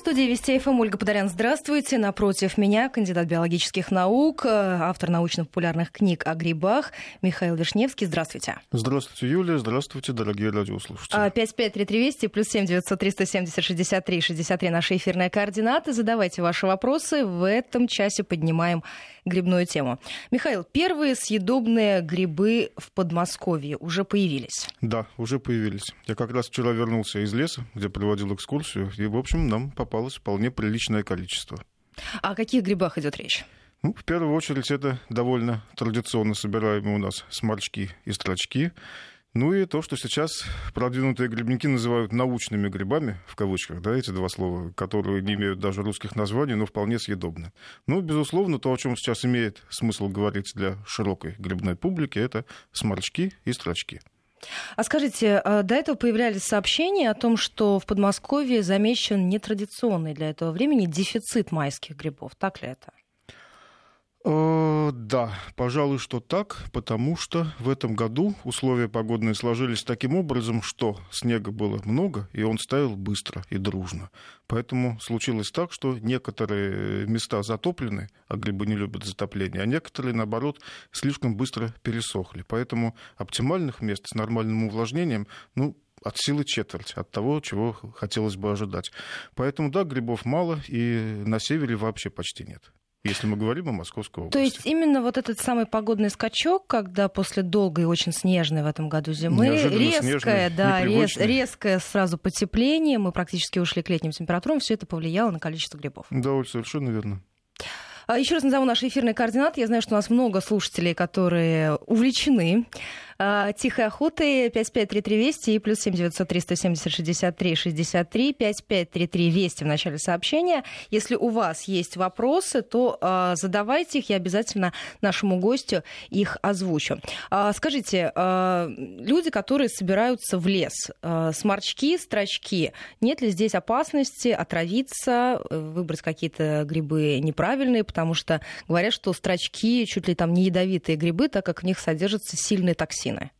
студии Вести ФМ Ольга Подорян, здравствуйте. Напротив меня кандидат биологических наук, э, автор научно-популярных книг о грибах Михаил Вишневский. Здравствуйте. Здравствуйте, Юлия. Здравствуйте, дорогие радиослушатели. 553320 плюс 7 900 370 63 63 наши эфирные координаты. Задавайте ваши вопросы. В этом часе поднимаем грибную тему. Михаил, первые съедобные грибы в Подмосковье уже появились? Да, уже появились. Я как раз вчера вернулся из леса, где проводил экскурсию, и, в общем, нам попал попалось вполне приличное количество. О каких грибах идет речь? Ну, в первую очередь, это довольно традиционно собираемые у нас сморчки и строчки. Ну и то, что сейчас продвинутые грибники называют научными грибами, в кавычках, да, эти два слова, которые не имеют даже русских названий, но вполне съедобны. Ну, безусловно, то, о чем сейчас имеет смысл говорить для широкой грибной публики, это сморчки и строчки. А скажите, а до этого появлялись сообщения о том, что в Подмосковье замечен нетрадиционный для этого времени дефицит майских грибов. Так ли это? Э, да, пожалуй, что так, потому что в этом году условия погодные сложились таким образом, что снега было много, и он стаял быстро и дружно. Поэтому случилось так, что некоторые места затоплены, а грибы не любят затопление, а некоторые, наоборот, слишком быстро пересохли. Поэтому оптимальных мест с нормальным увлажнением, ну, от силы четверть от того, чего хотелось бы ожидать. Поэтому, да, грибов мало, и на севере вообще почти нет. Если мы говорим о Московской области. То есть именно вот этот самый погодный скачок, когда после долгой и очень снежной в этом году зимы, резкое, да, рез, резкое сразу потепление, мы практически ушли к летним температурам, все это повлияло на количество грибов. Да, совершенно верно. А Еще раз назову наши эфирные координаты. Я знаю, что у нас много слушателей, которые увлечены тихой охоты 5533 Вести и плюс 7903 170 63 63 5533 Вести в начале сообщения. Если у вас есть вопросы, то а, задавайте их, я обязательно нашему гостю их озвучу. А, скажите, люди, которые собираются в лес, сморчки, строчки, нет ли здесь опасности отравиться, выбрать какие-то грибы неправильные, потому что говорят, что строчки чуть ли там не ядовитые грибы, так как в них содержатся сильные токсины картины?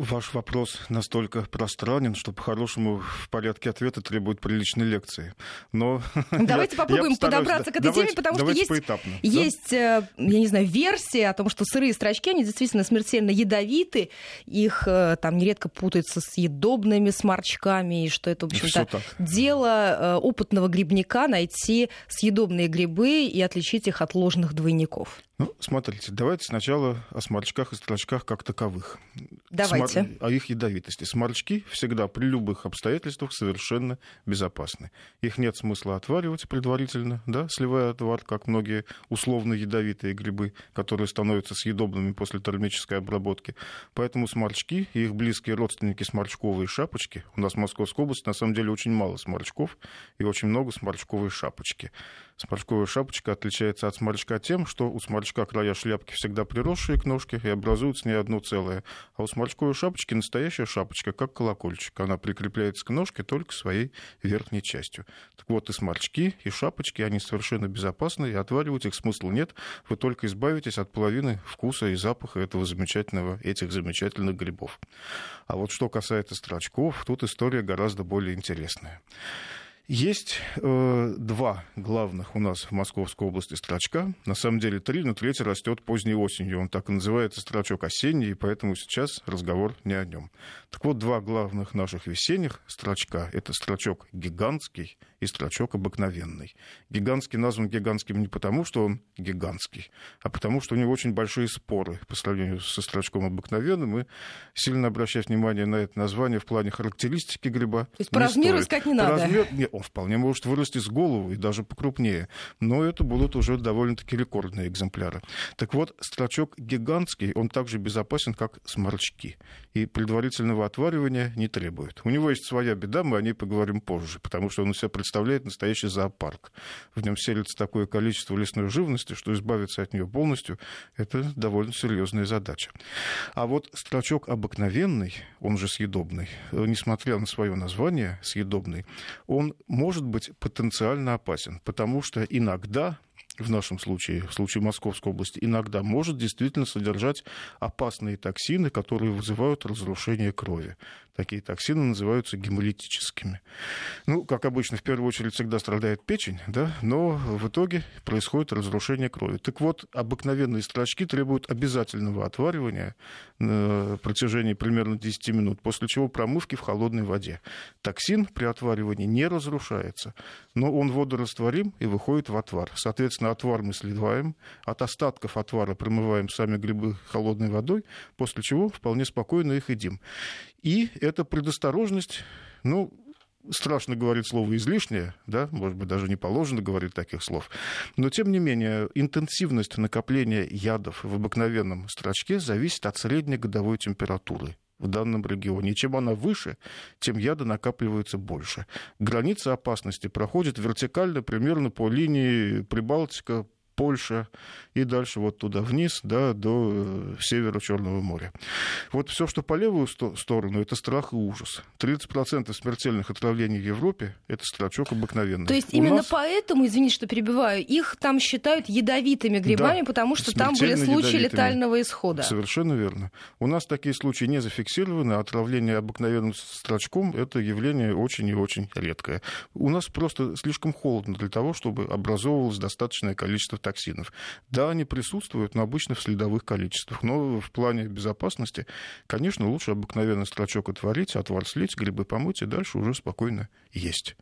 Ваш вопрос настолько пространен, что по-хорошему в порядке ответа требует приличной лекции. Но давайте попробуем подобраться к этой давайте, теме, потому что есть, поэтапно, есть да? Э, я не знаю, версия о том, что сырые строчки, они действительно смертельно ядовиты, их э, там нередко путаются с съедобными сморчками, и что это, в общем-то, дело э, опытного грибника найти съедобные грибы и отличить их от ложных двойников. Ну, смотрите, давайте сначала о сморчках и строчках как таковых. Давайте. Смор... О их ядовитости. Сморчки всегда при любых обстоятельствах совершенно безопасны. Их нет смысла отваривать предварительно, да, сливая отвар, как многие условно ядовитые грибы, которые становятся съедобными после термической обработки. Поэтому сморчки и их близкие родственники сморчковые шапочки, у нас в Московской области на самом деле очень мало сморчков и очень много сморчковой шапочки. Сморчковая шапочка отличается от сморчка тем, что у сморчка края шляпки всегда приросшие к ножке и образуют с ней одно целое. А у сморчковой шапочки настоящая шапочка, как колокольчик. Она прикрепляется к ножке только своей верхней частью. Так вот, и сморчки, и шапочки, они совершенно безопасны, и отваривать их смысла нет. Вы только избавитесь от половины вкуса и запаха этого замечательного, этих замечательных грибов. А вот что касается строчков, тут история гораздо более интересная. Есть э, два главных у нас в Московской области строчка. На самом деле три, но третий растет поздней осенью. Он так и называется строчок осенний, и поэтому сейчас разговор не о нем. Так вот, два главных наших весенних строчка – это строчок гигантский и строчок обыкновенный. Гигантский назван гигантским не потому, что он гигантский, а потому, что у него очень большие споры по сравнению со строчком обыкновенным. И сильно обращать внимание на это название в плане характеристики гриба. То есть по размеру стоит. искать не надо? Размер... Нет, он вполне может вырасти с голову и даже покрупнее. Но это будут уже довольно-таки рекордные экземпляры. Так вот, строчок гигантский, он также безопасен, как сморчки. И предварительного отваривания не требует. У него есть своя беда, мы о ней поговорим позже, потому что он у себя представляет настоящий зоопарк. В нем селится такое количество лесной живности, что избавиться от нее полностью – это довольно серьезная задача. А вот строчок обыкновенный, он же съедобный, несмотря на свое название съедобный, он может быть потенциально опасен, потому что иногда в нашем случае, в случае Московской области, иногда может действительно содержать опасные токсины, которые вызывают разрушение крови. Такие токсины называются гемолитическими. Ну, как обычно, в первую очередь всегда страдает печень, да, но в итоге происходит разрушение крови. Так вот, обыкновенные строчки требуют обязательного отваривания на протяжении примерно 10 минут, после чего промывки в холодной воде. Токсин при отваривании не разрушается, но он водорастворим и выходит в отвар. Соответственно, отвар мы сливаем, от остатков отвара промываем сами грибы холодной водой, после чего вполне спокойно их едим. И эта предосторожность, ну, страшно говорить слово излишнее, да, может быть, даже не положено говорить таких слов, но, тем не менее, интенсивность накопления ядов в обыкновенном строчке зависит от средней годовой температуры в данном регионе. И чем она выше, тем яда накапливается больше. Граница опасности проходит вертикально примерно по линии Прибалтика, Польша и дальше вот туда вниз, да, до э, севера Черного моря. Вот все, что по левую сторону, это страх и ужас. 30% смертельных отравлений в Европе – это строчок обыкновенный. То есть У именно нас... поэтому, извините, что перебиваю, их там считают ядовитыми грибами, да, потому что там были случаи ядовитыми. летального исхода. Совершенно верно. У нас такие случаи не зафиксированы, а отравление обыкновенным строчком – это явление очень и очень редкое. У нас просто слишком холодно для того, чтобы образовывалось достаточное количество токсинов. Да, они присутствуют, но обычно в следовых количествах. Но в плане безопасности, конечно, лучше обыкновенный строчок отварить, отвар слить, грибы помыть и дальше уже спокойно есть.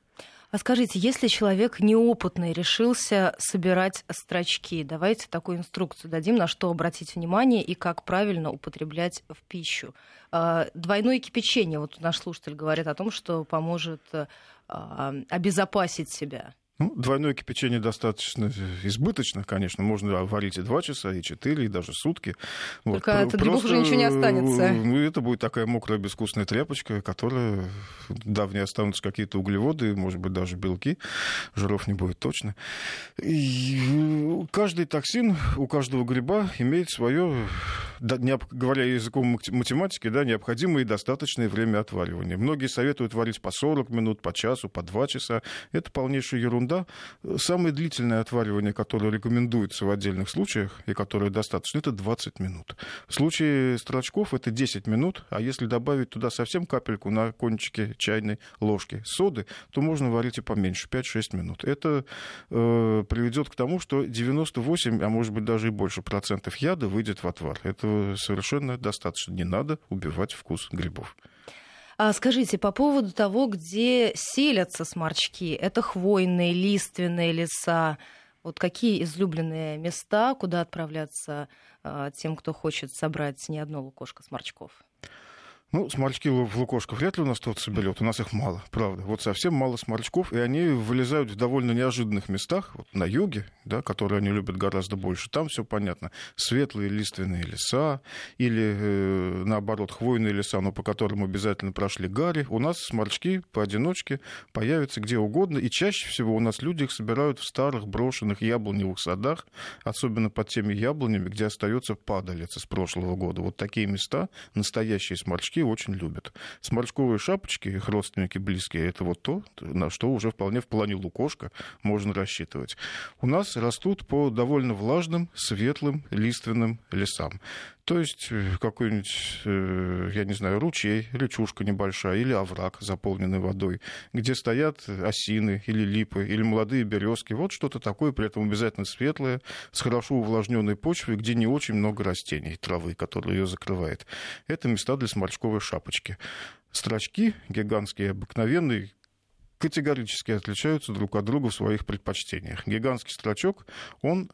А скажите, если человек неопытный решился собирать строчки, давайте такую инструкцию дадим, на что обратить внимание и как правильно употреблять в пищу. А, двойное кипячение, вот наш слушатель говорит о том, что поможет а, обезопасить себя. Ну, двойное кипячение достаточно избыточно, конечно. Можно варить и 2 часа, и 4, и даже сутки. Только вот. от грибов уже ничего не останется. Ну, это будет такая мокрая безвкусная тряпочка, которая давние останутся какие-то углеводы, может быть, даже белки. Жиров не будет точно. И каждый токсин у каждого гриба имеет свое, говоря языком математики, да, необходимое и достаточное время отваривания. Многие советуют варить по 40 минут, по часу, по 2 часа. Это полнейшая ерунда ерунда. Самое длительное отваривание, которое рекомендуется в отдельных случаях и которое достаточно, это 20 минут. В случае строчков это 10 минут, а если добавить туда совсем капельку на кончике чайной ложки соды, то можно варить и поменьше, 5-6 минут. Это э, приведет к тому, что 98, а может быть даже и больше процентов яда выйдет в отвар. Это совершенно достаточно. Не надо убивать вкус грибов. А скажите, по поводу того, где селятся сморчки, это хвойные, лиственные леса, вот какие излюбленные места, куда отправляться а, тем, кто хочет собрать не одно лукошко сморчков? Ну, сморчки в лукошках вряд ли у нас кто-то соберет. У нас их мало, правда. Вот совсем мало сморчков, и они вылезают в довольно неожиданных местах, вот на юге, да, которые они любят гораздо больше. Там все понятно. Светлые лиственные леса или, э, наоборот, хвойные леса, но по которым обязательно прошли гари. У нас сморчки поодиночке появятся где угодно, и чаще всего у нас люди их собирают в старых брошенных яблоневых садах, особенно под теми яблонями, где остается падалица с прошлого года. Вот такие места, настоящие сморчки, сморчки очень любят. Сморчковые шапочки, их родственники близкие, это вот то, на что уже вполне в плане лукошка можно рассчитывать. У нас растут по довольно влажным, светлым лиственным лесам. То есть э, какой-нибудь, э, я не знаю, ручей, речушка небольшая или овраг, заполненный водой, где стоят осины или липы, или молодые березки. Вот что-то такое, при этом обязательно светлое, с хорошо увлажненной почвой, где не очень много растений, травы, которая ее закрывает. Это места для сморчковой шапочки. Строчки гигантские, обыкновенные, категорически отличаются друг от друга в своих предпочтениях. Гигантский строчок, он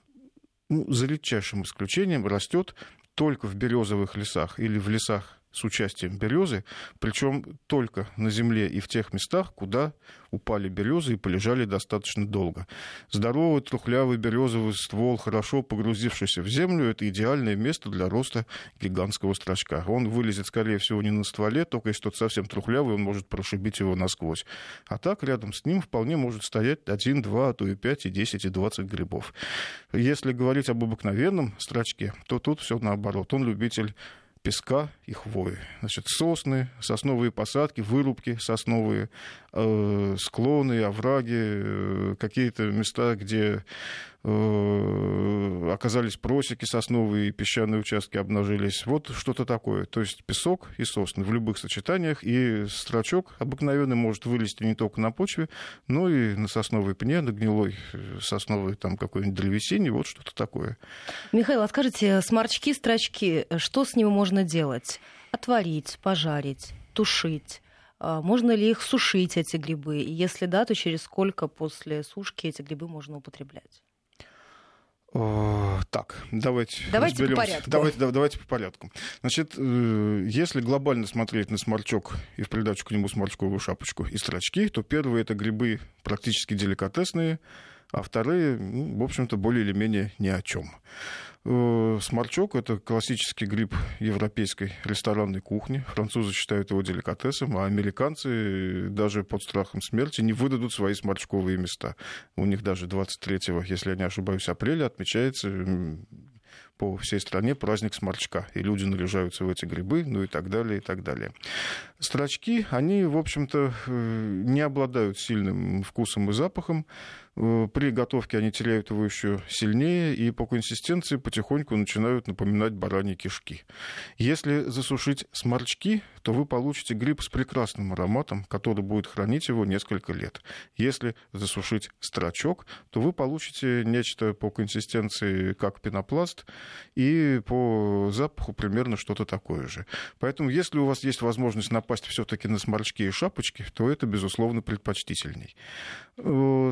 ну, за редчайшим исключением растет только в березовых лесах или в лесах с участием березы, причем только на земле и в тех местах, куда упали березы и полежали достаточно долго. Здоровый трухлявый березовый ствол, хорошо погрузившийся в землю, это идеальное место для роста гигантского строчка. Он вылезет, скорее всего, не на стволе, только если тот совсем трухлявый, он может прошибить его насквозь. А так рядом с ним вполне может стоять один, два, а то и пять, и десять, и двадцать грибов. Если говорить об обыкновенном строчке, то тут все наоборот. Он любитель песка и хвои. Значит, сосны, сосновые посадки, вырубки сосновые, э, склоны, овраги, э, какие-то места, где оказались просеки сосновые, песчаные участки обнажились. Вот что-то такое. То есть песок и сосны в любых сочетаниях. И строчок обыкновенный может вылезти не только на почве, но и на сосновой пне, на гнилой э, сосновой там какой-нибудь древесине. Вот что-то такое. Михаил, а скажите, сморчки, строчки, что с ними можно делать? Отварить, пожарить, тушить? А можно ли их сушить, эти грибы? И если да, то через сколько после сушки эти грибы можно употреблять? Так, давайте, давайте разберемся. по порядку. Давайте, да, давайте по порядку. Значит, э, если глобально смотреть на сморчок и в придачу к нему сморчковую шапочку и строчки, то первые это грибы практически деликатесные, а вторые, ну, в общем-то, более или менее ни о чем. Э, сморчок – это классический гриб европейской ресторанной кухни. Французы считают его деликатесом, а американцы даже под страхом смерти не выдадут свои сморчковые места. У них даже 23, если я не ошибаюсь, апреля отмечается по всей стране праздник сморчка, и люди наряжаются в эти грибы, ну и так далее, и так далее. Строчки, они, в общем-то, э, не обладают сильным вкусом и запахом, Э, при готовке они теряют его еще сильнее и по консистенции потихоньку начинают напоминать бараньи кишки. Если засушить сморчки, то вы получите гриб с прекрасным ароматом, который будет хранить его несколько лет. Если засушить строчок, то вы получите нечто по консистенции как пенопласт и по запаху примерно что-то такое же. Поэтому если у вас есть возможность напасть все-таки на сморчки и шапочки, то это, безусловно, предпочтительней. Э,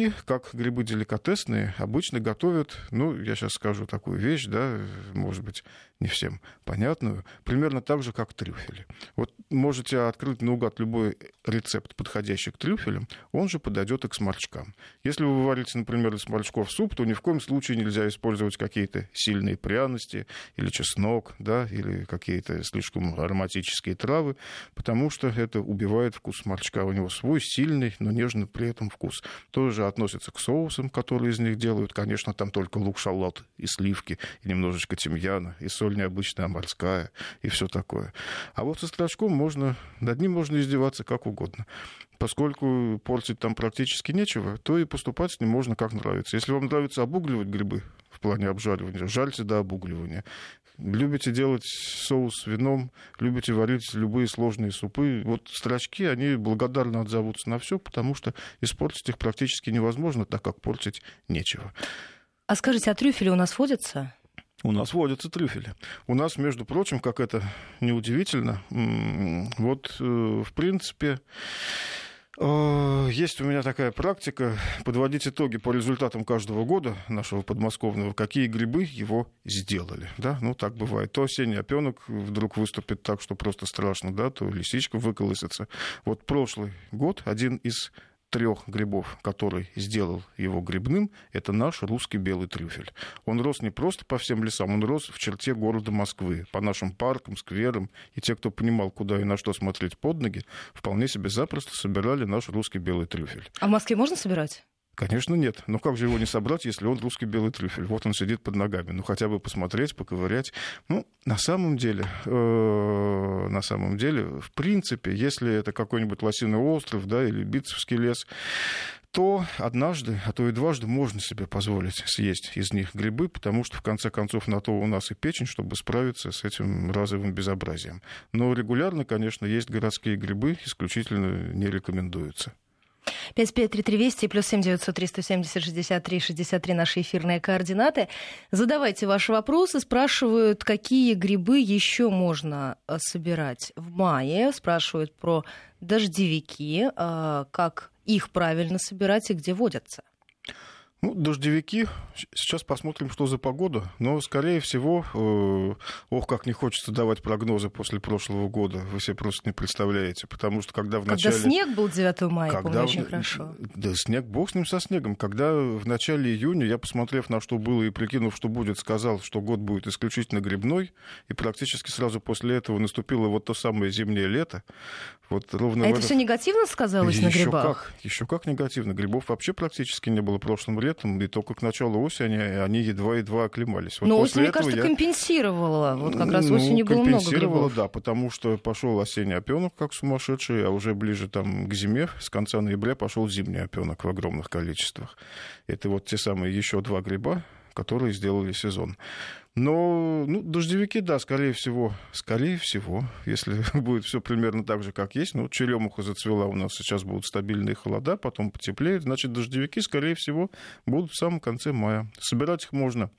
сморчки как грибы деликатесные, обычно готовят, ну, я сейчас скажу такую вещь, да, может быть, не всем понятную, примерно так же, как трюфели. Вот можете открыть наугад любой рецепт, подходящий к трюфелям, он же подойдет и к сморчкам. Если вы варите, например, из сморчков суп, то ни в коем случае нельзя использовать какие-то сильные пряности или чеснок, да, или какие-то слишком ароматические травы, потому что это убивает вкус сморчка. У него свой сильный, но нежный при этом вкус. Тоже относится к соусам, которые из них делают. Конечно, там только лук, шалот и сливки, и немножечко тимьяна, и соль необычная морская, и все такое. А вот со строчком можно, над ним можно издеваться как угодно. Поскольку портить там практически нечего, то и поступать с ним можно как нравится. Если вам нравится обугливать грибы в плане обжаривания, жальте до обугливания. Любите делать соус с вином, любите варить любые сложные супы. Вот строчки, они благодарно отзовутся на все, потому что испортить их практически невозможно, так как портить нечего. А скажите, а трюфели у нас водятся? У нас водятся трюфели. У нас, между прочим, как это неудивительно, вот, э, в принципе, Э, есть у меня такая практика подводить итоги по результатам каждого года нашего подмосковного, какие грибы его сделали. Да? Ну, так бывает. То осенний опенок вдруг выступит так, что просто страшно, да, то лисичка выколысится. Вот прошлый год один из трех грибов, который сделал его грибным, это наш русский белый трюфель. Он рос не просто по всем лесам, он рос в черте города Москвы, по нашим паркам, скверам. И те, кто понимал, куда и на что смотреть под ноги, вполне себе запросто собирали наш русский белый трюфель. А в Москве можно собирать? Конечно, нет. Но как же его не собрать, если он русский белый трюфель? Вот он сидит под ногами. Ну, хотя бы посмотреть, поковырять. Ну, на самом деле, э, на самом деле, в принципе, если это какой-нибудь лосиный остров, да, или Битцевский лес, то однажды, а то и дважды можно себе позволить съесть из них грибы, потому что, в конце концов, на то у нас и печень, чтобы справиться с этим разовым безобразием. Но регулярно, конечно, есть городские грибы, исключительно не рекомендуются. 553320 и плюс 7 903 170 63 63 наши эфирные координаты. Задавайте ваши вопросы. Спрашивают, какие грибы еще можно э, собирать в мае. Спрашивают про дождевики, э, как их правильно собирать и где водятся. Ну, дождевики. Сейчас посмотрим, что за погода. Но, скорее всего, э, ох, как не хочется давать прогнозы после прошлого года. Вы себе просто не представляете. Потому что когда в начале... Когда снег был 9 мая, когда... помню очень хорошо. Да, снег, бог с ним со снегом. Когда в начале июня я, посмотрев на что было и прикинув, что будет, сказал, что год будет исключительно грибной, и практически сразу после этого наступило вот то самое зимнее лето. Вот ровно а это этом... все негативно сказалось еще на грибах? Как, еще как негативно. Грибов вообще практически не было в прошлом лете летом, и только к началу осени они едва-едва оклемались. Вот Но осень, мне кажется, я... компенсировала. Вот как раз ну, осенью было много грибов. да, потому что пошел осенний опенок, как сумасшедший, а уже ближе там к зиме, с конца ноября пошел зимний опенок в огромных количествах. Это вот те самые еще два гриба, которые сделали сезон. Но ну, дождевики, да, скорее всего, скорее всего, если будет все примерно так же, как есть, ну, черемуха зацвела, у нас сейчас будут стабильные холода, потом потеплеет, значит, дождевики, скорее всего, будут в самом конце мая. Собирать их можно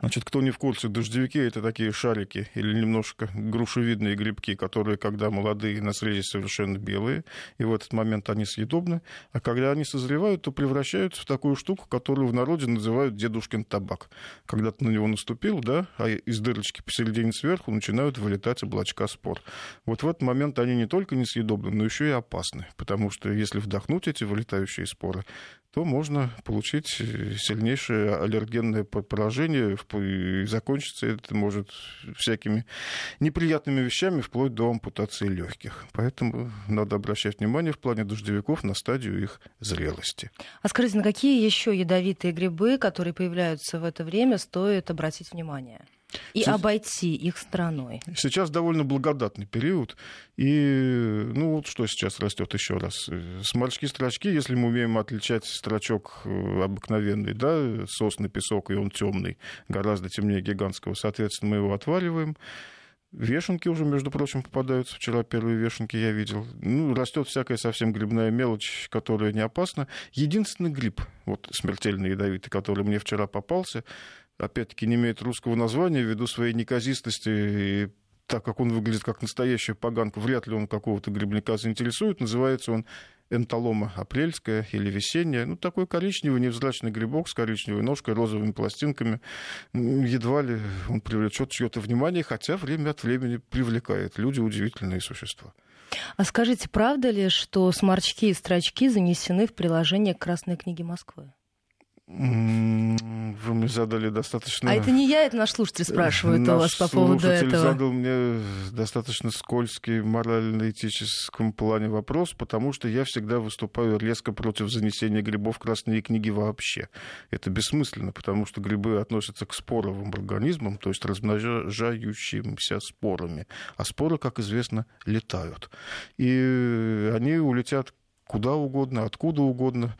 Значит, кто не в курсе, дождевики это такие шарики или немножко грушевидные грибки, которые, когда молодые, на срезе совершенно белые, и в этот момент они съедобны, а когда они созревают, то превращаются в такую штуку, которую в народе называют дедушкин табак. Когда ты на него наступил, да, а из дырочки посередине сверху начинают вылетать облачка спор. Вот в этот момент они не только несъедобны, но еще и опасны, потому что если вдохнуть эти вылетающие споры, то можно получить э, сильнейшее аллергенное поражение, и закончиться это может всякими неприятными вещами, вплоть до ампутации легких. Поэтому надо обращать внимание в плане дождевиков на стадию их зрелости. А скажите, на какие еще ядовитые грибы, которые появляются в это время, стоит обратить внимание? И Сейчас... обойти их страной. Сейчас довольно благодатный период. И, ну, вот что сейчас растет еще раз. Сморчки-строчки, если мы умеем отличать строчок э, обыкновенный, да, сосный песок, и он темный, гораздо темнее гигантского, соответственно, мы его отваливаем. Вешенки уже, между прочим, попадаются. Вчера первые вешенки я видел. Ну, растет всякая совсем грибная мелочь, которая не опасна. Единственный гриб, вот смертельный ядовитый, который мне вчера попался, опять-таки не имеет русского названия ввиду своей неказистости и так как он выглядит как настоящая поганка, вряд ли он какого-то грибника заинтересует. Называется он энтолома апрельская или весенняя. Ну, такой коричневый невзрачный грибок с коричневой ножкой, розовыми пластинками. Едва ли он привлечет чье-то внимание, хотя время от времени привлекает. Люди удивительные существа. А скажите, правда ли, что сморчки и строчки занесены в приложение Красной книге Москвы? Вы мне задали достаточно... А это не я, это наш слушатель спрашивает наш у вас по поводу этого. задал мне достаточно скользкий морально-этическом плане вопрос, потому что я всегда выступаю резко против занесения грибов в красные книги вообще. Это бессмысленно, потому что грибы относятся к споровым организмам, то есть размножающимся спорами. А споры, как известно, летают. И они улетят куда угодно, откуда угодно.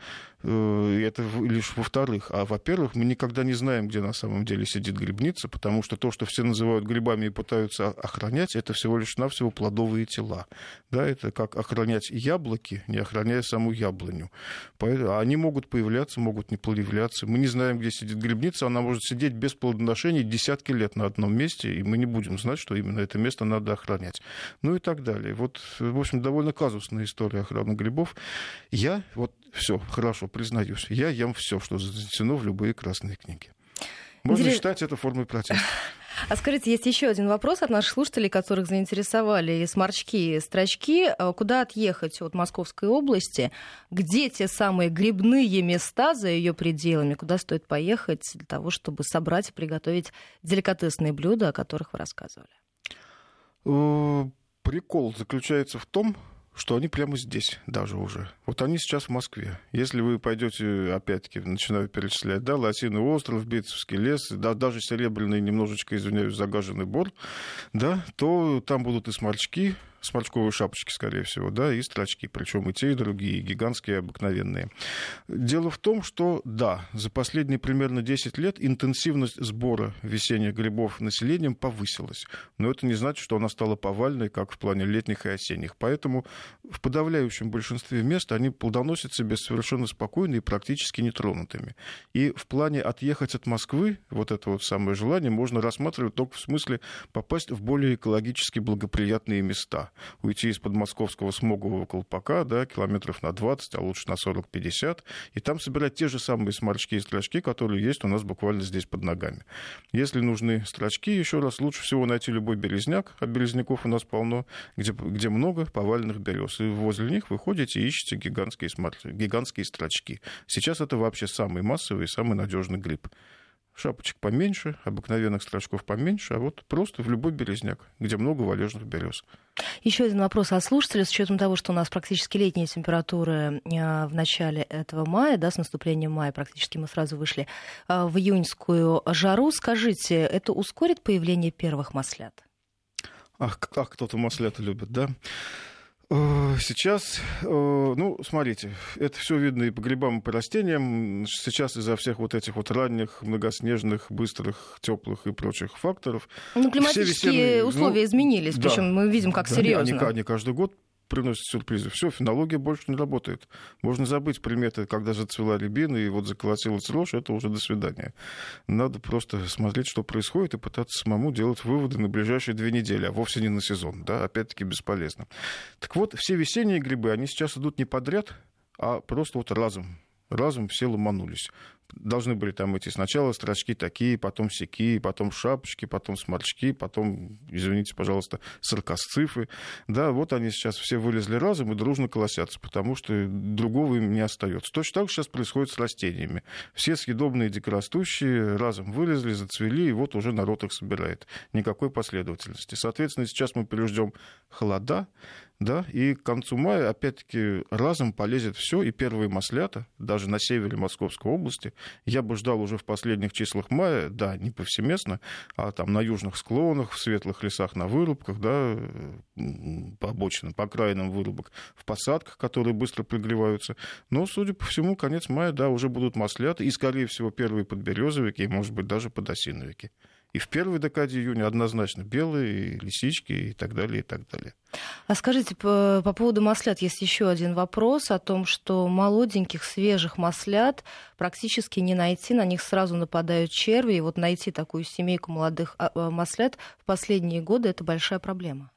Э, это лишь во-вторых. А во-первых, мы никогда не знаем, где на самом деле сидит грибница, потому что то, что все называют грибами и пытаются охранять, это всего лишь навсего плодовые тела. Да, это как охранять яблоки, не охраняя саму яблоню. Поэтому они могут появляться, могут не появляться. Мы не знаем, где сидит грибница, она может сидеть без плодоношения десятки лет на одном месте, и мы не будем знать, что именно это место надо охранять. Ну и так далее. Вот, в общем, довольно казусная история охраны грибов. Я вот все, хорошо, признаюсь. Я ем все, что занесено в любые красные книги. Можно Интерес... считать это формой протеста. А скажите, есть еще один вопрос от наших слушателей, которых заинтересовали и сморчки, и строчки. А куда отъехать от Московской области? Где те самые грибные места за ее пределами? Куда стоит поехать для того, чтобы собрать и приготовить деликатесные блюда, о которых вы рассказывали? Э, прикол заключается в том, что они прямо здесь даже уже. Вот они сейчас в Москве. Если вы пойдете, опять-таки, начинаю перечислять, да, Лосиный остров, Битцевский лес, да, даже Серебряный, немножечко, извиняюсь, загаженный бор, да, то там будут и сморчки, сморчковые шапочки, скорее всего, да, и строчки, причем и те, и другие, гигантские, обыкновенные. Дело в том, что, да, за последние примерно 10 лет интенсивность сбора весенних грибов населением повысилась, но это не значит, что она стала повальной, как в плане летних и осенних. Поэтому в подавляющем большинстве мест они плодоносят себе совершенно спокойно и практически нетронутыми. И в плане отъехать от Москвы, вот это вот самое желание, можно рассматривать только в смысле попасть в более экологически благоприятные места уйти из-под московского смогового колпака, да, километров на 20, а лучше на 40-50, и там собирать те же самые сморчки и строчки, которые есть у нас буквально здесь под ногами. Если нужны строчки, еще раз, лучше всего найти любой березняк, а березняков у нас полно, где, где много поваленных берез. И возле них вы ходите и ищете гигантские, сморч... гигантские строчки. Сейчас это вообще самый массовый и самый надежный гриб. Шапочек поменьше, обыкновенных строчков поменьше, а вот просто в любой березняк, где много валежных берез. Еще один вопрос от слушателя. С учетом того, что у нас практически летние температуры э, в начале этого мая, да, с наступлением мая практически мы сразу вышли э, в июньскую жару, скажите, это ускорит появление первых маслят? Ах, как кто-то маслята любит, да? Э, сейчас, э, ну, смотрите, это все видно и по грибам, и по растениям. Сейчас из-за всех вот этих вот ранних, многоснежных, быстрых, теплых и прочих факторов. Ну, климатические весенние, условия ну, изменились, да, причем мы видим, как да, серьезно. Они, они каждый год приносит сюрпризы. Все, фенология больше не работает. Можно забыть приметы, когда зацвела рябина и вот заколотилась рожь, это уже до свидания. Надо просто смотреть, что происходит, и пытаться самому делать выводы на ближайшие две недели, а вовсе не на сезон. Да? Опять-таки бесполезно. Так вот, все весенние грибы, они сейчас идут не подряд, а просто вот разом разом все ломанулись должны были там идти сначала строчки такие, потом сякие, потом шапочки, потом сморчки, потом, извините, пожалуйста, саркасцифы. Да, вот они сейчас все вылезли разом и дружно колосятся, потому что другого им не остается. Точно так же сейчас происходит с растениями. Все съедобные дикорастущие разом вылезли, зацвели, и вот уже народ их собирает. Никакой последовательности. Соответственно, сейчас мы переждем холода, да, и к концу мая, опять-таки, разом полезет все, и первые маслята, даже на севере Московской области, я бы ждал уже в последних числах мая, да, не повсеместно, а там на южных склонах, в светлых лесах на вырубках, да, по обочинам, по окраинам вырубок, в посадках, которые быстро прогреваются. Но, судя по всему, конец мая, да, уже будут масляты, и, скорее всего, первые подберезовики, и, может быть, даже подосиновики. И в первой декаде июня однозначно белые, лисички и так далее, и так далее. А скажите, по, по поводу маслят есть еще один вопрос о том, что молоденьких, свежих маслят практически не найти, на них сразу нападают черви, и вот найти такую семейку молодых а, а, маслят в последние годы – это большая проблема.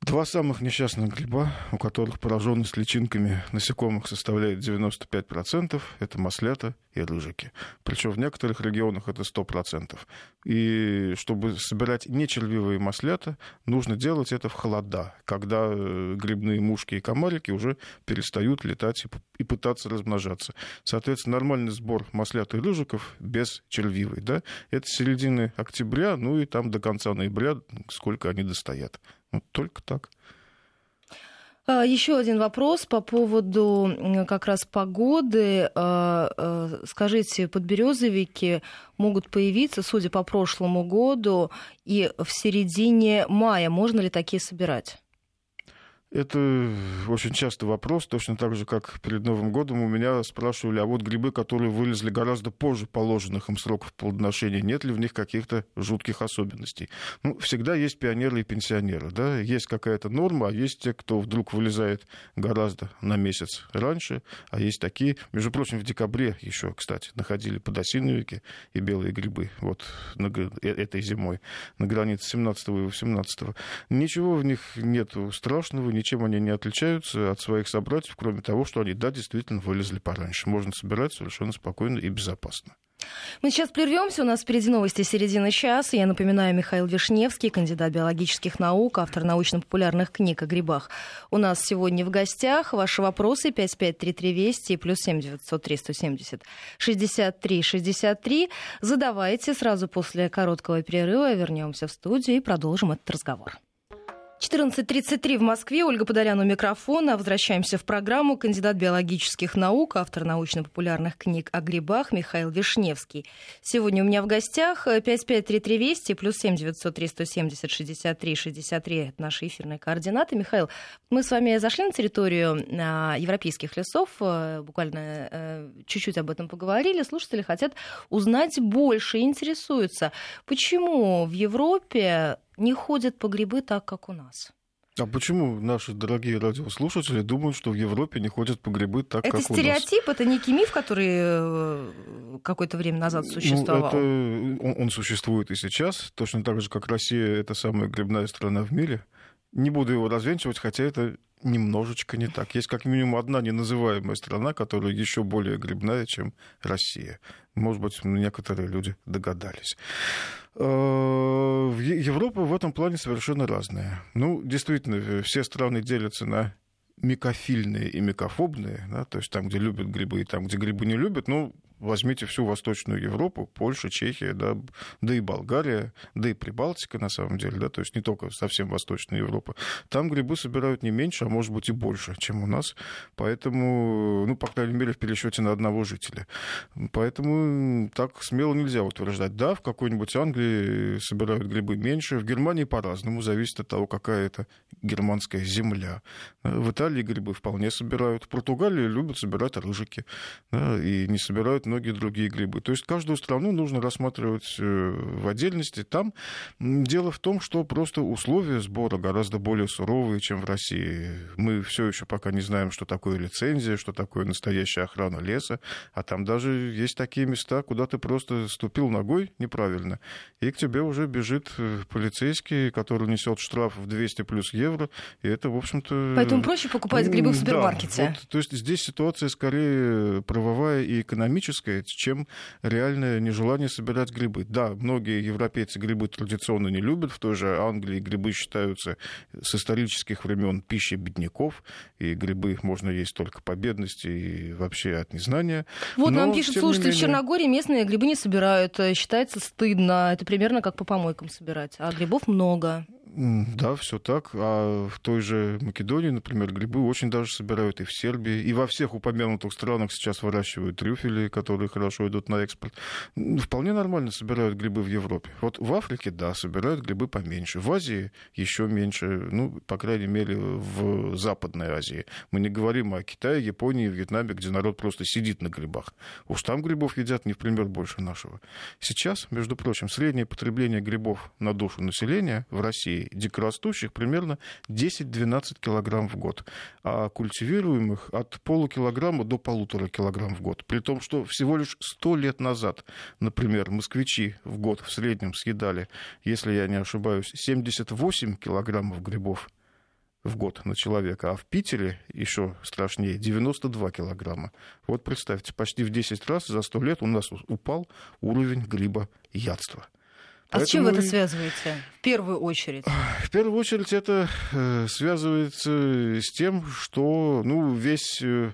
Два самых несчастных гриба, у которых пораженность личинками насекомых составляет 95%, это маслята и рыжики. Причем в некоторых регионах это 100%. И чтобы собирать нечервивые маслята, нужно делать это в холода, когда э, грибные мушки и комарики уже перестают летать и пытаться размножаться. Соответственно, нормальный сбор маслят и рыжиков без червивой. Да? Это середины октября, ну и там до конца ноября, сколько они достоят. Только так. А, Еще один вопрос по поводу как раз погоды. А, а, скажите, подберезовики могут появиться, судя по прошлому году, и в середине мая. Можно ли такие собирать? Это очень часто вопрос, точно так же, как перед Новым годом у меня спрашивали, а вот грибы, которые вылезли гораздо позже положенных им сроков плодоношения, нет ли в них каких-то жутких особенностей? Ну, всегда есть пионеры и пенсионеры, да, есть какая-то норма, а есть те, кто вдруг вылезает гораздо на месяц раньше, а есть такие, между прочим, в декабре еще, кстати, находили подосиновики и белые грибы, вот на, э, этой зимой, на границе 17 и 18 -го. Ничего в них нет страшного, ничем они не отличаются от своих собратьев, кроме того, что они, да, действительно вылезли пораньше. Можно собирать совершенно спокойно и безопасно. Мы сейчас прервемся. У нас впереди новости середины часа. Я напоминаю, Михаил Вишневский, кандидат биологических наук, автор научно-популярных книг о грибах. У нас сегодня в гостях ваши вопросы 5533 Вести плюс 7 903 170 63 63. Задавайте сразу после короткого перерыва. Вернемся в студию и продолжим этот разговор. 14.33 в Москве. Ольга Подолян у микрофона. Возвращаемся в программу. Кандидат биологических наук, автор научно-популярных книг о грибах Михаил Вишневский. Сегодня у меня в гостях 5533 Вести плюс 7 903 170 63 63. Это наши эфирные координаты. Михаил, мы с вами зашли на территорию а, европейских лесов. Э, буквально э, чуть-чуть об этом поговорили. Слушатели хотят узнать больше, интересуются, почему в Европе не ходят по грибы так, как у нас. А почему наши дорогие радиослушатели думают, что в Европе не ходят по грибы так, это как у нас? Это стереотип, это некий миф, который э, какое-то время назад ну, существовал? Ну, это, он, он существует и сейчас, точно так же, как Россия — это самая грибная страна в мире. Не буду его развенчивать, хотя это немножечко не так. Есть как минимум одна неназываемая страна, которая еще более грибная, чем Россия. Может быть, некоторые люди догадались. Э, Европа в этом плане совершенно разная. Ну, действительно, все страны делятся на микофильные и микофобные, да, то есть там, где любят грибы и там, где грибы не любят, ну, возьмите всю Восточную Европу, Польша, Чехия, да, да и Болгария, да и Прибалтика, на самом деле, да, то есть не только совсем Восточная Европа. Там грибы собирают не меньше, а может быть и больше, чем у нас. Поэтому, ну, по крайней мере, в пересчете на одного жителя. Поэтому так смело нельзя утверждать. Да, в какой-нибудь Англии собирают грибы меньше, в Германии по-разному, зависит от того, какая это германская земля. В Италии грибы вполне собирают, в Португалии любят собирать рыжики, да, и не собирают многие другие грибы. То есть каждую страну нужно рассматривать э, в отдельности. Там дело в том, что просто условия сбора гораздо более суровые, чем в России. Мы все еще пока не знаем, что такое лицензия, что такое настоящая охрана леса, а там даже есть такие места, куда ты просто ступил ногой неправильно, и к тебе уже бежит э, полицейский, который несет штраф в 200 плюс евро, и это, в общем-то... Поэтому проще покупать грибы в супермаркете. Да, вот, то есть здесь ситуация скорее правовая и экономическая, чем реальное нежелание собирать грибы. Да, многие европейцы грибы традиционно не любят, в той же Англии грибы считаются с исторических времен пищей бедняков, и грибы их можно есть только по бедности и вообще от незнания. Вот Но, нам пишет слушатель, менее... в Черногории местные грибы не собирают, считается стыдно, это примерно как по помойкам собирать, а грибов много. Да, все так. А в той же Македонии, например, грибы очень даже собирают и в Сербии, и во всех упомянутых странах сейчас выращивают трюфели, которые хорошо идут на экспорт. Вполне нормально собирают грибы в Европе. Вот в Африке, да, собирают грибы поменьше. В Азии еще меньше, ну, по крайней мере, в Западной Азии. Мы не говорим о Китае, Японии, Вьетнаме, где народ просто сидит на грибах. Уж там грибов едят не в пример больше нашего. Сейчас, между прочим, среднее потребление грибов на душу населения в России дикорастущих примерно 10-12 килограмм в год, а культивируемых от полукилограмма до полутора килограмм в год. При том, что всего лишь 100 лет назад, например, москвичи в год в среднем съедали, если я не ошибаюсь, 78 килограммов грибов в год на человека, а в Питере еще страшнее 92 килограмма. Вот представьте, почти в 10 раз за 100 лет у нас упал уровень гриба ядства. А с чем вы это связываете в первую очередь? В первую очередь это э, связывается с тем, что ну, весь э,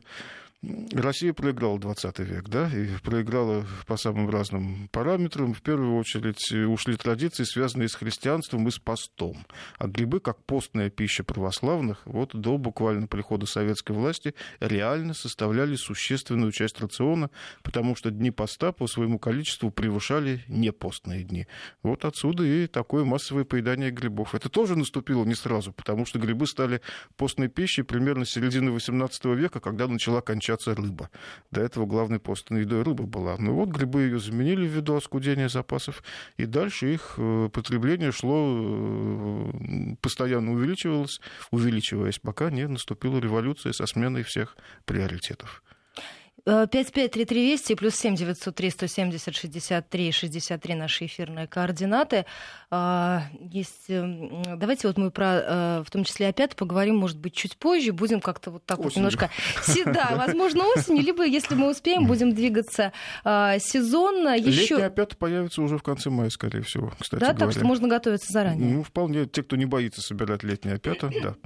Россия проиграла 20 век, да, и проиграла по самым разным параметрам. В первую очередь ушли традиции, связанные с христианством и с постом. А грибы, как постная пища православных, вот до буквально прихода советской власти реально составляли существенную часть рациона, потому что дни поста по своему количеству превышали непостные дни. Вот отсюда и такое массовое поедание грибов. Это тоже наступило не сразу, потому что грибы стали постной пищей примерно с середины XVIII века, когда начала кончаться кончаться рыба. До этого главной постной едой рыба была. Ну вот грибы ее заменили ввиду оскудения запасов, и дальше их э, потребление шло, э, постоянно увеличивалось, увеличиваясь, пока не наступила революция со сменой всех приоритетов. 553320 плюс 7 903 170 63 63 наши эфирные координаты. А, есть... Эм, давайте вот мы про, э, в том числе опять поговорим, может быть, чуть позже. Будем как-то вот так осенью. вот немножко... Да, возможно, осенью, либо, если мы успеем, будем двигаться а, сезонно. Еще... Летний опять появится уже в конце мая, скорее всего, кстати Да, так что можно готовиться заранее. Ну, вполне. Те, кто не боится собирать летние опята, да.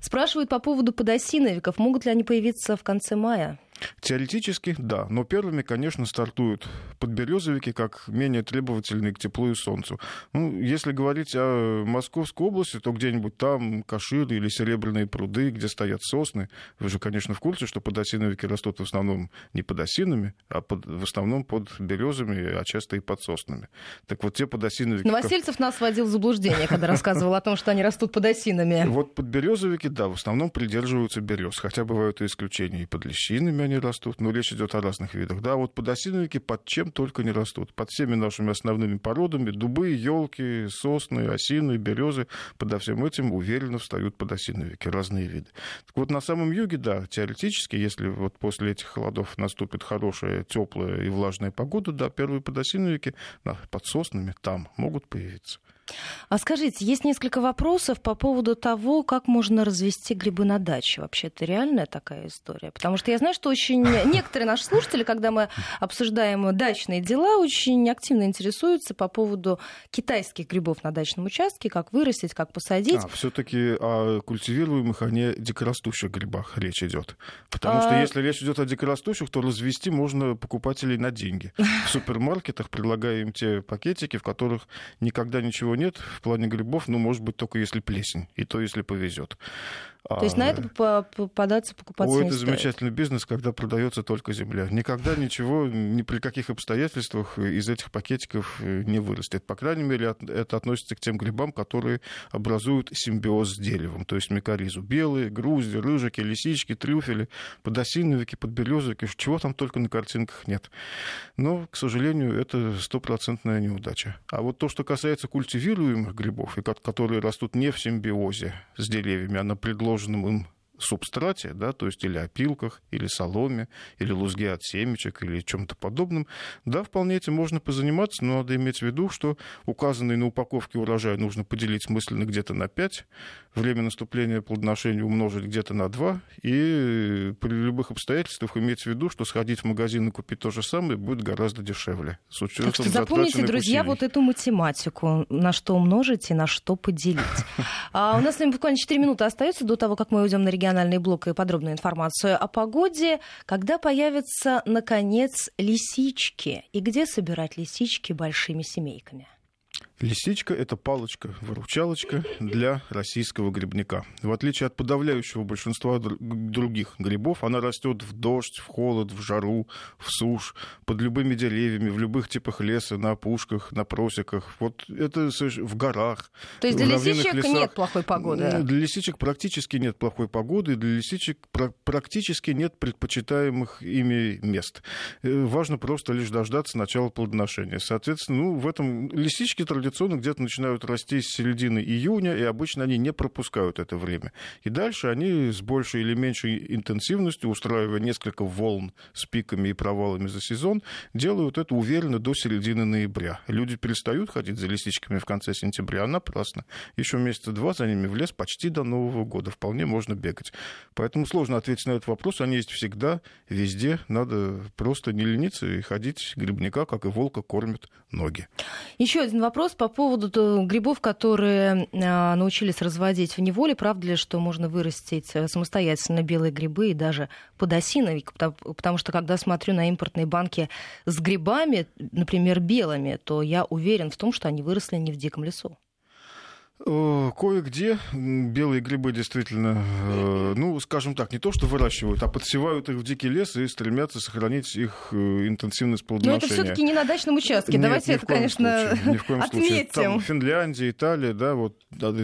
Спрашивают по поводу подосиновиков. Могут ли они появиться в конце мая? Теоретически, да. Но первыми, конечно, стартуют подберезовики, как менее требовательные к теплу и солнцу. Ну, если говорить о Московской области, то где-нибудь там Каширы или Серебряные пруды, где стоят сосны. Вы же, конечно, в курсе, что подосиновики растут в основном не под осинами, а под, в основном под березами, а часто и под соснами. Так вот, те подосиновики... Новосельцев нас вводил в заблуждение, когда рассказывал о том, что они растут под осинами. Вот подберезовики, да, в основном придерживаются берез, хотя бывают и исключения и под лещинами они растут, но речь идет о разных видах. Да, вот подосиновики под чем только не растут. Под всеми нашими основными породами, дубы, елки, сосны, осины, березы, подо всем этим уверенно встают подосиновики, разные виды. Так вот, на самом юге, да, теоретически, если вот после этих холодов наступит хорошая, теплая и влажная погода, да, первые подосиновики под соснами там могут появиться. А скажите, есть несколько вопросов по поводу того, как можно развести грибы на даче. Вообще, это реальная такая история? Потому что я знаю, что очень некоторые наши слушатели, когда мы обсуждаем дачные дела, очень активно интересуются по поводу китайских грибов на дачном участке, как вырастить, как посадить. А, все-таки о культивируемых, а не дикорастущих грибах речь идет. Потому а... что если речь идет о дикорастущих, то развести можно покупателей на деньги. В супермаркетах предлагая им те пакетики, в которых никогда ничего нет в плане грибов, ну, может быть, только если плесень, и то, если повезет. То есть на это податься покупаться О, не это стоит. замечательный бизнес, когда продается только земля. Никогда ничего, ни при каких обстоятельствах из этих пакетиков э, не вырастет. По крайней мере, это относится к тем грибам, которые образуют симбиоз с деревом, то есть микоризу. Белые, грузди, рыжики, лисички, трюфели, подосиновики, подберезовики, чего там только на картинках нет. Но, к сожалению, это стопроцентная неудача. А вот то, что касается культивируемых грибов, которые растут не в симбиозе с деревьями, а на предложенных предложенном им субстрате, да, то есть или опилках, или соломе, или лузге от семечек, или чем-то подобном, да, вполне этим можно позаниматься, но надо иметь в виду, что указанный на упаковке урожай нужно поделить мысленно где-то на 5, время наступления плодоношения умножить где-то на 2, и при любых обстоятельствах иметь в виду, что сходить в магазин и купить то же самое будет гораздо дешевле. С так что запомните, друзья, усилий. вот эту математику, на что умножить и на что поделить. А у нас с вами буквально 4 минуты остается до того, как мы уйдем на региональный блок и подробную информацию о погоде. Когда появятся, наконец, лисички? И где собирать лисички большими семейками? Лисичка – это палочка-выручалочка для российского грибника. В отличие от подавляющего большинства других грибов, она растет в дождь, в холод, в жару, в сушь, под любыми деревьями, в любых типах леса, на опушках, на просеках. Вот это в горах. То есть для лисичек лесах. нет плохой погоды? Для лисичек практически нет плохой погоды, для лисичек практически нет предпочитаемых ими мест. Э, важно просто лишь дождаться начала плодоношения. Соответственно, ну, в этом лисички традиционно традиционно где-то начинают расти с середины июня, и обычно они не пропускают это время. И дальше они с большей или меньшей интенсивностью, устраивая несколько волн с пиками и провалами за сезон, делают это уверенно до середины ноября. Люди перестают ходить за лисичками в конце сентября, а напрасно. Еще месяца два за ними в лес почти до Нового года. Вполне можно бегать. Поэтому сложно ответить на этот вопрос. Они есть всегда, везде. Надо просто не лениться и ходить грибника, как и волка, кормят ноги. Еще один вопрос по поводу грибов, которые а, научились разводить в неволе. Правда ли, что можно вырастить э, самостоятельно белые грибы и даже подосиновик? Потому что когда смотрю на импортные банки с грибами, например, белыми, то я уверен в том, что они выросли не в диком лесу. Э, кое-где белые грибы действительно, э, ну, скажем так, не то что выращивают, а подсевают их в дикий лес и стремятся сохранить их э, интенсивность плодоношения. Но это все-таки не на дачном участке. Нет, Давайте это, конечно, случае, ни в коем отметим. Случае. Там Финляндия, Италия, да, вот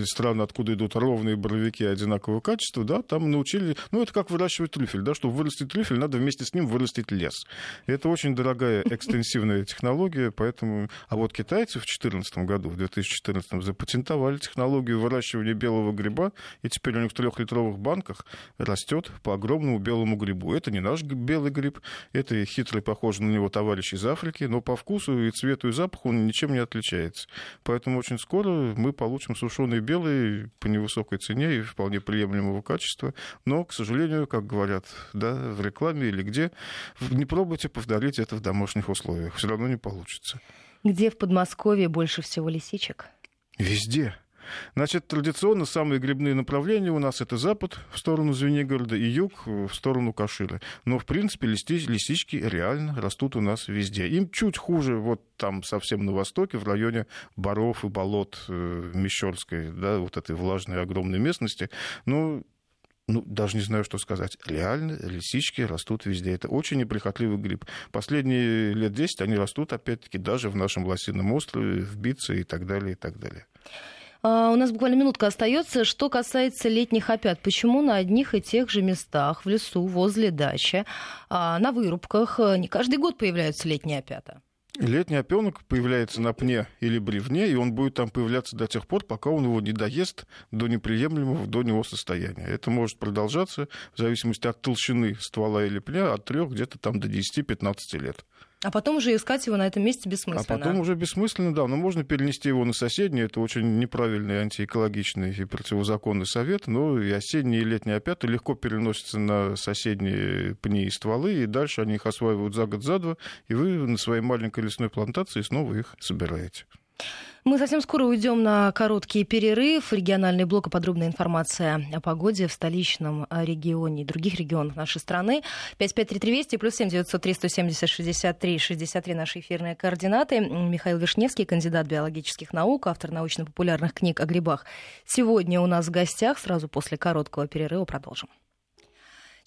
страны, откуда идут ровные боровики одинакового качества, да, там научили, ну, это как выращивать трюфель, да, чтобы вырастить трюфель, надо вместе с ним вырастить лес. Это очень дорогая экстенсивная технология, поэтому... А вот китайцы в 2014 году, в 2014 запатентовали технологию выращивания белого гриба, и теперь у них в трехлитровых банках растет по огромному белому грибу. Это не наш белый гриб, это хитрый, похожий на него товарищ из Африки, но по вкусу и цвету и запаху он ничем не отличается. Поэтому очень скоро мы получим сушеный белый по невысокой цене и вполне приемлемого качества. Но, к сожалению, как говорят да, в рекламе или где, не пробуйте повторить это в домашних условиях. Все равно не получится. Где в Подмосковье больше всего лисичек? Везде. Значит, традиционно самые грибные направления у нас это запад в сторону Звенигорода и юг в сторону Каширы. Но, в принципе, лисички реально растут у нас везде. Им чуть хуже вот там совсем на востоке, в районе Боров и болот э, Мещерской, да, вот этой влажной огромной местности. Но ну, даже не знаю, что сказать. Реально лисички растут везде. Это очень неприхотливый гриб. Последние лет 10 они растут, опять-таки, даже в нашем Лосином острове, в Бице и так далее, и так далее. А, у нас буквально минутка остается. Что касается летних опят, почему на одних и тех же местах, в лесу, возле дачи, а, на вырубках э, не каждый год появляются летние опята? Летний опенок появляется на пне или бревне, и он будет там появляться до тех пор, пока он его не доест до неприемлемого до него состояния. Это может продолжаться в зависимости от толщины ствола или пня от 3 где-то там до 10-15 лет. А потом уже искать его на этом месте бессмысленно. А потом уже бессмысленно, да. Но можно перенести его на соседний. Это очень неправильный антиэкологичный и противозаконный совет. Но и осенние и летние опята легко переносятся на соседние пни и стволы. И дальше они их осваивают за год, за два. И вы на своей маленькой лесной плантации снова их собираете. Мы совсем скоро уйдем на короткий перерыв. Региональный блок и подробная информация о погоде в столичном регионе и других регионах нашей страны. 553320 плюс 7 903 170 63 63 наши эфирные координаты. Михаил Вишневский, кандидат биологических наук, автор научно-популярных книг о грибах. Сегодня у нас в гостях. Сразу после короткого перерыва продолжим.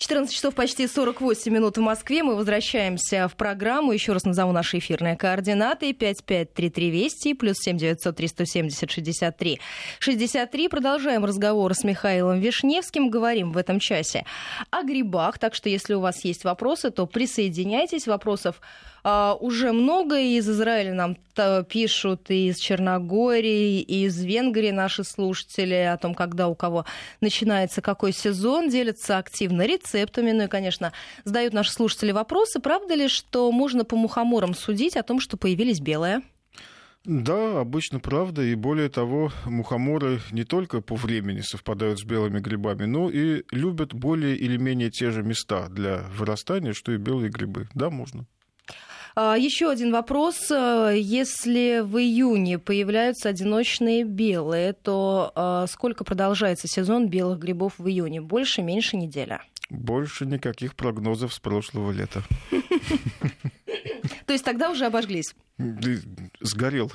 14 часов почти 48 минут в Москве. Мы возвращаемся в программу. Еще раз назову наши эфирные координаты. 553320 плюс 7903 170 63 63. Продолжаем разговор с Михаилом Вишневским. Говорим в этом часе о грибах. Так что, если у вас есть вопросы, то присоединяйтесь. Вопросов а, уже много из Израиля нам пишут, и из Черногории, и из Венгрии наши слушатели о том, когда у кого начинается какой сезон, делятся активно рецептами, ну и, конечно, задают наши слушатели вопросы, правда ли, что можно по мухоморам судить о том, что появились белые? Да, обычно правда. И более того, мухоморы не только по времени совпадают с белыми грибами, но и любят более или менее те же места для вырастания, что и белые грибы. Да, можно. А, Еще один вопрос. Если в июне появляются одиночные белые, то а, сколько продолжается сезон белых грибов в июне? Больше, меньше неделя? Больше никаких прогнозов с прошлого лета. То есть тогда уже обожглись? Сгорел.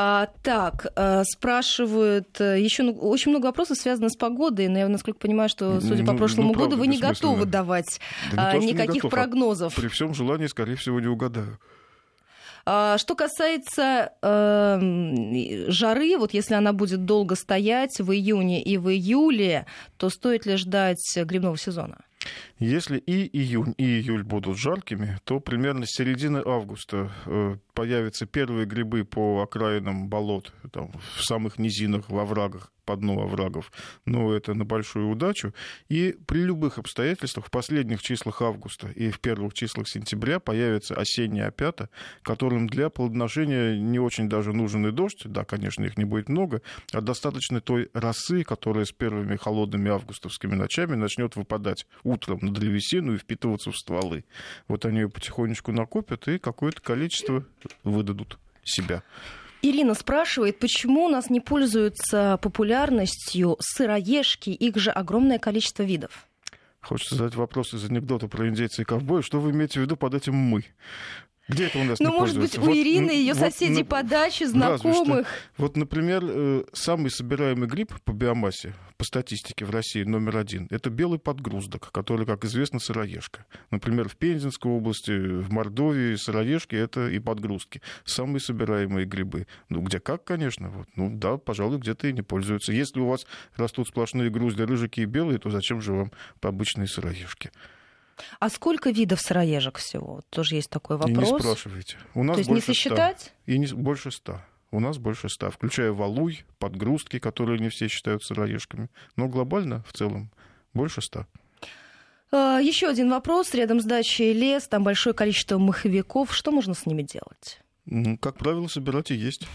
А, так, а, спрашивают, э, еще ну, очень много вопросов связано с погодой, но я, насколько понимаю, что, судя ну, по прошлому ну, году, вы не готовы давать да не то, никаких не готов, прогнозов. А при всем желании, скорее всего, не угадаю. А, что касается э, жары, вот если она будет долго стоять в июне и в июле, то стоит ли ждать грибного сезона? Если и июнь, и июль будут жаркими, то примерно с середины августа э, появятся первые грибы по окраинам болот, там, в самых низинах, во врагах, по дну оврагов, но это на большую удачу. И при любых обстоятельствах в последних числах августа и в первых числах сентября появится осенняя опята, которым для плодоношения не очень даже нужен и дождь, да, конечно, их не будет много, а достаточно той росы, которая с первыми холодными августовскими ночами начнет выпадать утром на древесину и впитываться в стволы. Вот они ее потихонечку накопят и какое-то количество выдадут себя. Ирина спрашивает, почему у нас не пользуются популярностью сыроежки, их же огромное количество видов. Хочется задать вопрос из анекдота про индейца и ковбоя. Что вы имеете в виду под этим «мы»? Где это у нас Ну, может быть, у вот, Ирины, ее вот, соседей вот, по даче, знакомых. Вот, например, э, самый собираемый гриб по биомассе, по статистике в России номер один, это белый подгруздок, который, как известно, сыроежка. Например, в Пензенской области, в Мордовии сыроежки — это и подгрузки. Самые собираемые грибы. Ну, где как, конечно. Вот. Ну, да, пожалуй, где-то и не пользуются. Если у вас растут сплошные грузди, рыжики и белые, то зачем же вам обычные сыроежки? А сколько видов сыроежек всего? Тоже есть такой вопрос. И не спрашивайте. У нас То есть не сосчитать? 100. И не, больше ста. У нас больше ста, включая валуй, подгрузки, которые не все считают сыроежками. Но глобально, в целом, больше ста. А, Еще один вопрос. Рядом с дачей лес, там большое количество маховиков. Что можно с ними делать? Как правило, собирать и есть.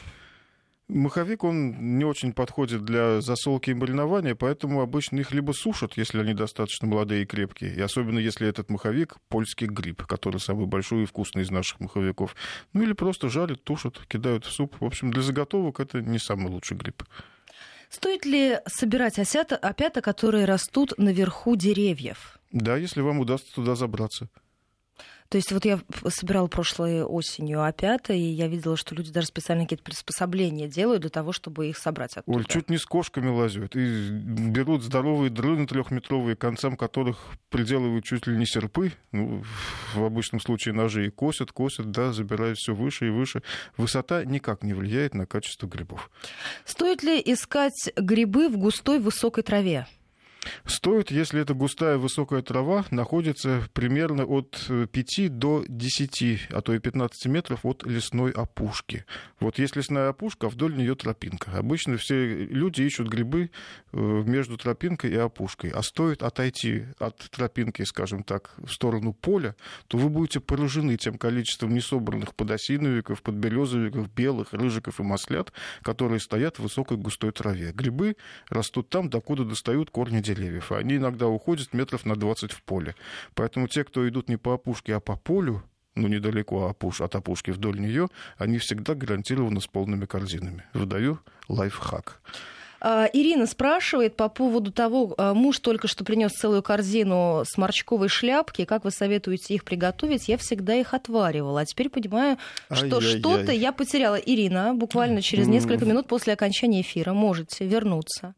Маховик, он не очень подходит для засолки и маринования, поэтому обычно их либо сушат, если они достаточно молодые и крепкие, и особенно если этот маховик — польский гриб, который самый большой и вкусный из наших маховиков. Ну или просто жарят, тушат, кидают в суп. В общем, для заготовок это не самый лучший гриб. Стоит ли собирать осята, опята, которые растут наверху деревьев? Да, если вам удастся туда забраться. То есть вот я собирала прошлой осенью опята, и я видела, что люди даже специально какие-то приспособления делают для того, чтобы их собрать оттуда. Оль, чуть не с кошками лазят. И берут здоровые дрыны трехметровые, концам которых приделывают чуть ли не серпы, ну, в обычном случае ножи, и косят, косят, да, забирают все выше и выше. Высота никак не влияет на качество грибов. Стоит ли искать грибы в густой высокой траве? Стоит, если это густая высокая трава, находится примерно от 5 до 10, а то и 15 метров от лесной опушки. Вот есть лесная опушка, а вдоль нее тропинка. Обычно все люди ищут грибы э, между тропинкой и опушкой. А стоит отойти от тропинки, скажем так, в сторону поля, то вы будете поражены тем количеством несобранных подосиновиков, подберезовиков, белых, рыжиков и маслят, которые стоят в высокой густой траве. Грибы растут там, докуда достают корни деревьев деревьев. Они иногда уходят метров на 20 в поле. Поэтому те, кто идут не по опушке, а по полю, ну, недалеко от опушки вдоль нее, они всегда гарантированно с полными корзинами. Выдаю лайфхак. А, Ирина спрашивает по поводу того, а, муж только что принес целую корзину сморчковой шляпки. Как вы советуете их приготовить? Я всегда их отваривала. А теперь понимаю, что что-то я потеряла. Ирина, буквально через несколько минут после окончания эфира можете вернуться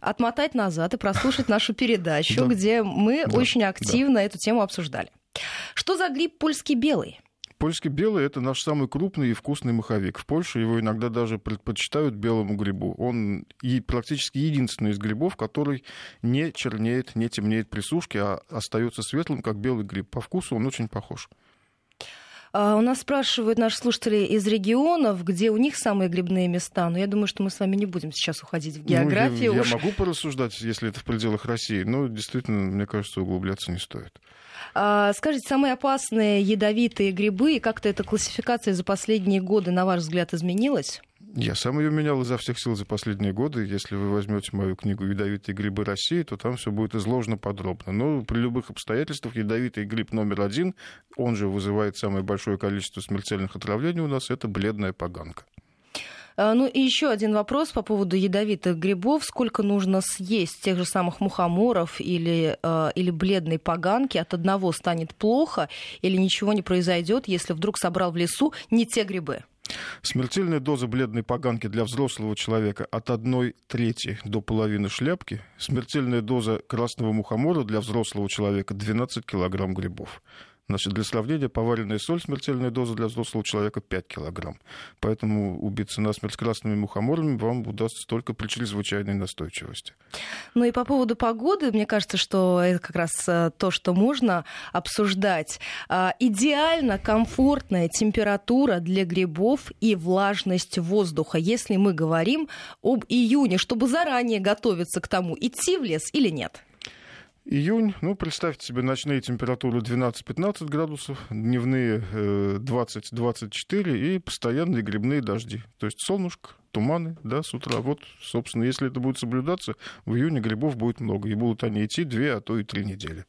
отмотать назад и прослушать нашу передачу, где мы очень активно эту тему обсуждали. Что за гриб польский белый? Польский белый – это наш самый крупный и вкусный маховик. В Польше его иногда даже предпочитают белому грибу. Он и практически единственный из грибов, который не чернеет, не темнеет при сушке, а остается светлым, как белый гриб. По вкусу он очень похож. А, у нас спрашивают наши слушатели из регионов, где у них самые грибные места. Но я думаю, что мы с вами не будем сейчас уходить в географию. Ну, я, я могу порассуждать, если это в пределах России, но действительно, мне кажется, углубляться не стоит. А, скажите, самые опасные ядовитые грибы и как-то эта классификация за последние годы, на ваш взгляд, изменилась? Я сам ее менял изо всех сил за последние годы. Если вы возьмете мою книгу «Ядовитые грибы России», то там все будет изложено подробно. Но при любых обстоятельствах ядовитый гриб номер один, он же вызывает самое большое количество смертельных отравлений у нас, это бледная поганка. А, ну и еще один вопрос по поводу ядовитых грибов. Сколько нужно съесть тех же самых мухоморов или, а, или бледной поганки? От одного станет плохо или ничего не произойдет, если вдруг собрал в лесу не те грибы? Смертельная доза бледной поганки для взрослого человека от одной трети до половины шляпки. Смертельная доза красного мухомора для взрослого человека 12 килограмм грибов. Значит, для сравнения, поваренная соль, смертельная доза для взрослого человека 5 килограмм. Поэтому убиться насмерть красными мухоморами вам удастся только при чрезвычайной настойчивости. Ну и по поводу погоды, мне кажется, что это как раз э, то, что можно обсуждать. А, идеально комфортная температура для грибов и влажность воздуха, если мы говорим об июне, чтобы заранее готовиться к тому, идти в лес или нет. Июнь, ну, представьте себе ночные температуры 12-15 градусов, дневные 20-24 э, и постоянные грибные дожди. То есть солнышко, туманы, да, с утра. Вот, собственно, если это будет соблюдаться, в июне грибов будет много. И будут они идти две, а то и три недели.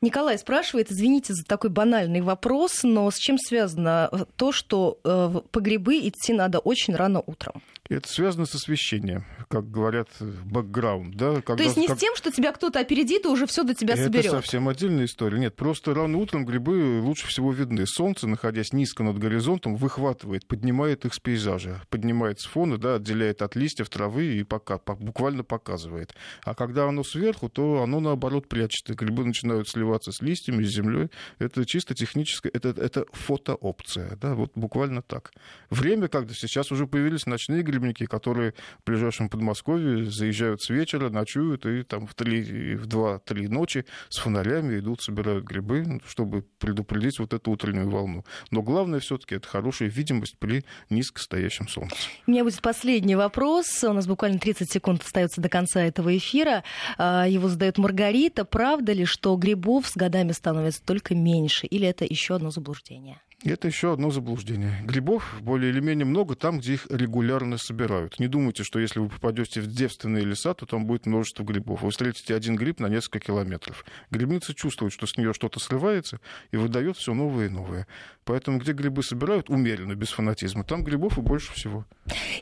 Николай спрашивает, извините за такой банальный вопрос, но с чем связано то, что э, по грибы идти надо очень рано утром? Это связано с освещением, как говорят, бэкграунд. Да? Когда, То есть не как... с тем, что тебя кто-то опередит и уже все до тебя это соберет. Это совсем отдельная история. Нет, просто рано утром грибы лучше всего видны. Солнце, находясь низко над горизонтом, выхватывает, поднимает их с пейзажа, поднимает с фона, да, отделяет от листьев, травы и пока, буквально показывает. А когда оно сверху, то оно наоборот прячет. И грибы начинают сливаться с листьями, с землей. Это чисто техническое, это, это фотоопция. Да, вот буквально так. Время, когда сейчас уже появились ночные грибники, которые в ближайшем Подмосковье заезжают с вечера, ночуют и там в, 3, в 2-3 ночи с фонарями идут, собирают грибы, ну, чтобы предупредить вот эту утреннюю волну. Но главное все-таки это хорошая видимость при низкостоящем солнце. Меня будет последний вопрос. У нас буквально 30 секунд остается до конца этого эфира. А, его задает Маргарита. Правда ли, что грибов с годами становится только меньше? Или это еще одно заблуждение? Это еще одно заблуждение. Грибов более или менее много там, где их регулярно собирают. Не думайте, что если вы попадете в девственные леса, то там будет множество грибов. Вы встретите один гриб на несколько километров. Грибница чувствует, что с нее что-то срывается и выдает все новое и новое. Поэтому где грибы собирают умеренно, без фанатизма, там грибов и больше всего.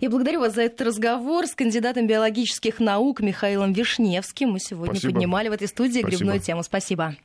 Я благодарю вас за этот разговор с кандидатом биологических наук Михаилом Вишневским. Мы сегодня Спасибо. поднимали в этой студии Спасибо. грибную тему. Спасибо.